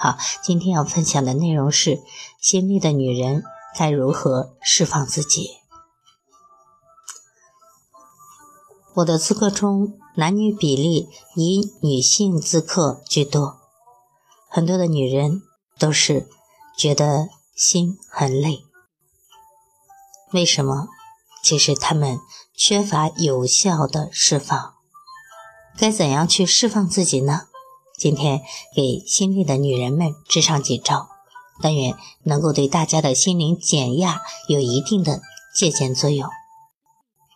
好，今天要分享的内容是：心累的女人该如何释放自己？我的咨客中，男女比例以女性咨客居多，很多的女人都是觉得心很累。为什么？其实她们缺乏有效的释放。该怎样去释放自己呢？今天给心累的女人们支上几招，但愿能够对大家的心灵减压有一定的借鉴作用。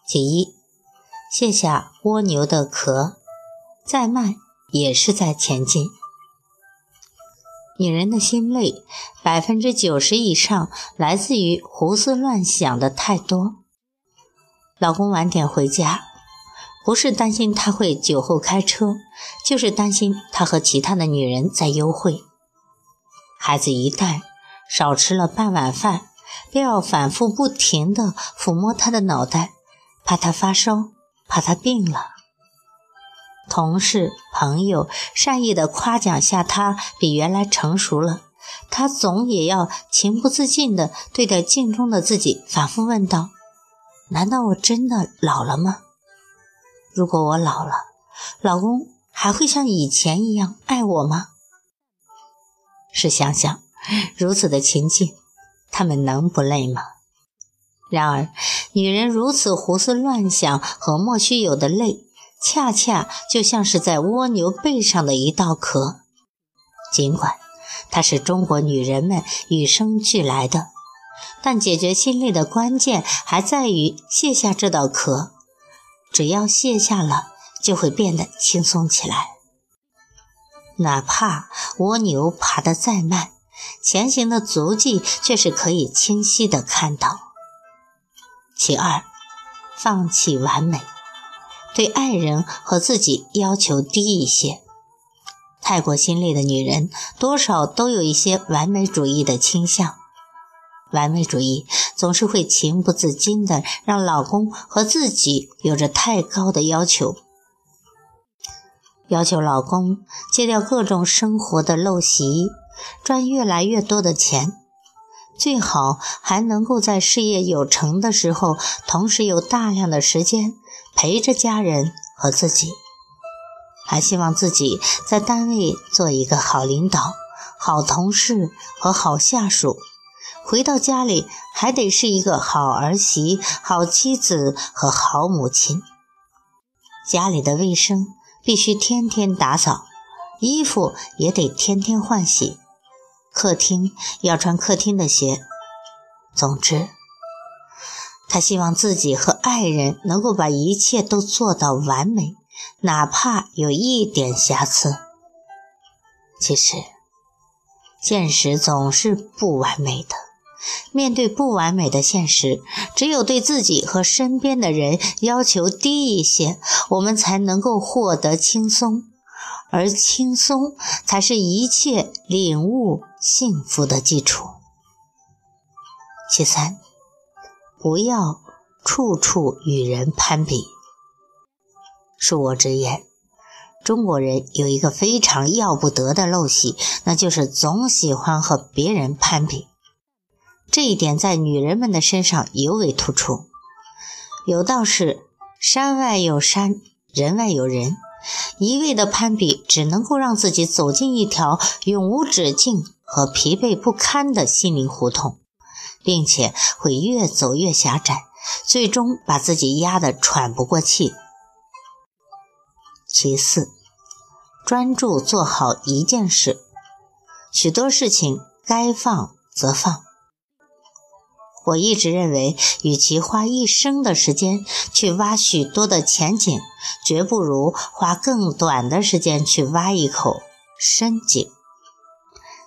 其一，卸下蜗牛的壳，再慢也是在前进。女人的心累，百分之九十以上来自于胡思乱想的太多。老公晚点回家。不是担心他会酒后开车，就是担心他和其他的女人在幽会。孩子一旦少吃了半碗饭，便要反复不停地抚摸他的脑袋，怕他发烧，怕他病了。同事朋友善意地夸奖下他比原来成熟了，他总也要情不自禁地对待镜中的自己，反复问道：“难道我真的老了吗？”如果我老了，老公还会像以前一样爱我吗？试想想，如此的情境，他们能不累吗？然而，女人如此胡思乱想和莫须有的累，恰恰就像是在蜗牛背上的一道壳。尽管它是中国女人们与生俱来的，但解决心累的关键还在于卸下这道壳。只要卸下了，就会变得轻松起来。哪怕蜗牛爬得再慢，前行的足迹却是可以清晰的看到。其二，放弃完美，对爱人和自己要求低一些。太过心累的女人，多少都有一些完美主义的倾向。完美主义总是会情不自禁地让老公和自己有着太高的要求，要求老公戒掉各种生活的陋习，赚越来越多的钱，最好还能够在事业有成的时候，同时有大量的时间陪着家人和自己，还希望自己在单位做一个好领导、好同事和好下属。回到家里还得是一个好儿媳、好妻子和好母亲。家里的卫生必须天天打扫，衣服也得天天换洗，客厅要穿客厅的鞋。总之，他希望自己和爱人能够把一切都做到完美，哪怕有一点瑕疵。其实，现实总是不完美的。面对不完美的现实，只有对自己和身边的人要求低一些，我们才能够获得轻松，而轻松才是一切领悟幸福的基础。其三，不要处处与人攀比。恕我直言，中国人有一个非常要不得的陋习，那就是总喜欢和别人攀比。这一点在女人们的身上尤为突出。有道是“山外有山，人外有人”，一味的攀比只能够让自己走进一条永无止境和疲惫不堪的心灵胡同，并且会越走越狭窄，最终把自己压得喘不过气。其次，专注做好一件事，许多事情该放则放。我一直认为，与其花一生的时间去挖许多的浅井，绝不如花更短的时间去挖一口深井。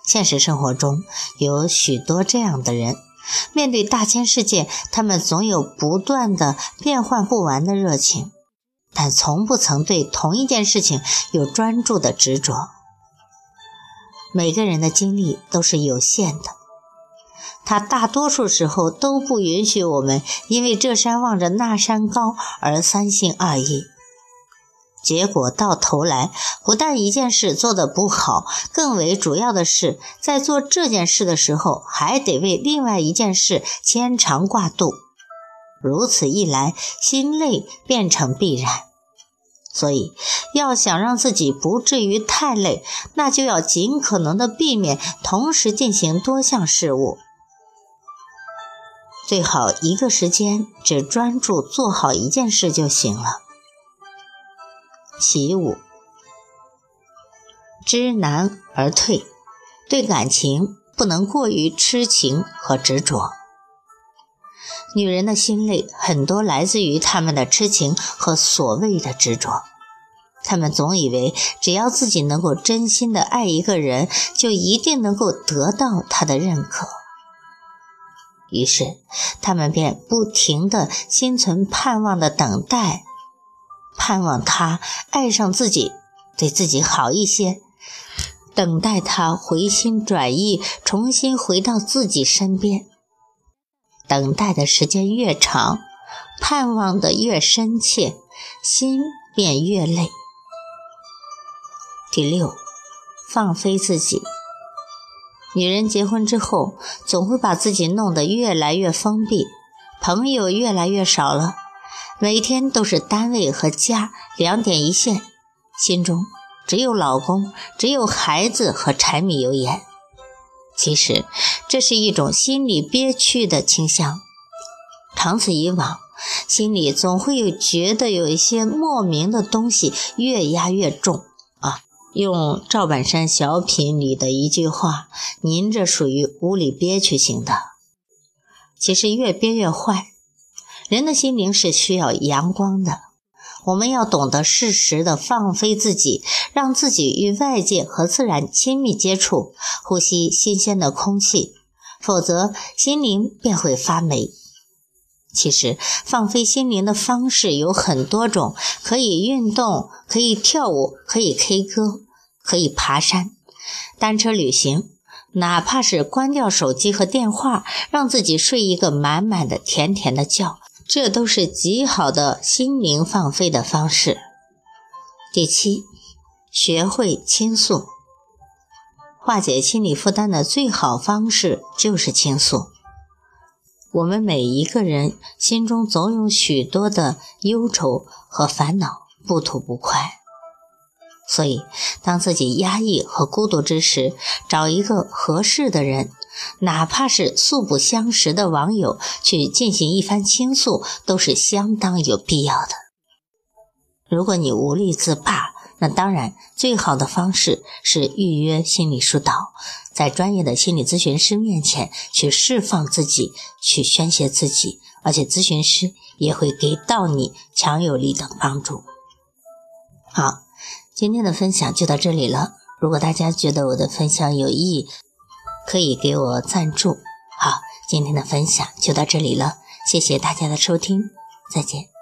现实生活中有许多这样的人，面对大千世界，他们总有不断的变换不完的热情，但从不曾对同一件事情有专注的执着。每个人的精力都是有限的，他大多数时候都不允许我们因为这山望着那山高而三心二意。结果到头来，不但一件事做得不好，更为主要的是，在做这件事的时候，还得为另外一件事牵肠挂肚。如此一来，心累变成必然。所以，要想让自己不至于太累，那就要尽可能的避免同时进行多项事务，最好一个时间只专注做好一件事就行了。其五，知难而退，对感情不能过于痴情和执着。女人的心累很多来自于她们的痴情和所谓的执着，她们总以为只要自己能够真心的爱一个人，就一定能够得到他的认可，于是他们便不停的心存盼望的等待。盼望他爱上自己，对自己好一些，等待他回心转意，重新回到自己身边。等待的时间越长，盼望的越深切，心便越累。第六，放飞自己。女人结婚之后，总会把自己弄得越来越封闭，朋友越来越少了。每天都是单位和家两点一线，心中只有老公，只有孩子和柴米油盐。其实这是一种心理憋屈的倾向，长此以往，心里总会有觉得有一些莫名的东西越压越重。用赵本山小品里的一句话：“您这属于无理憋屈型的。”其实越憋越坏。人的心灵是需要阳光的，我们要懂得适时的放飞自己，让自己与外界和自然亲密接触，呼吸新鲜的空气，否则心灵便会发霉。其实，放飞心灵的方式有很多种，可以运动，可以跳舞，可以 K 歌，可以爬山、单车旅行，哪怕是关掉手机和电话，让自己睡一个满满的、甜甜的觉。这都是极好的心灵放飞的方式。第七，学会倾诉，化解心理负担的最好方式就是倾诉。我们每一个人心中总有许多的忧愁和烦恼，不吐不快。所以，当自己压抑和孤独之时，找一个合适的人，哪怕是素不相识的网友，去进行一番倾诉，都是相当有必要的。如果你无力自拔，那当然最好的方式是预约心理疏导，在专业的心理咨询师面前去释放自己，去宣泄自己，而且咨询师也会给到你强有力的帮助。好。今天的分享就到这里了。如果大家觉得我的分享有意义，可以给我赞助。好，今天的分享就到这里了，谢谢大家的收听，再见。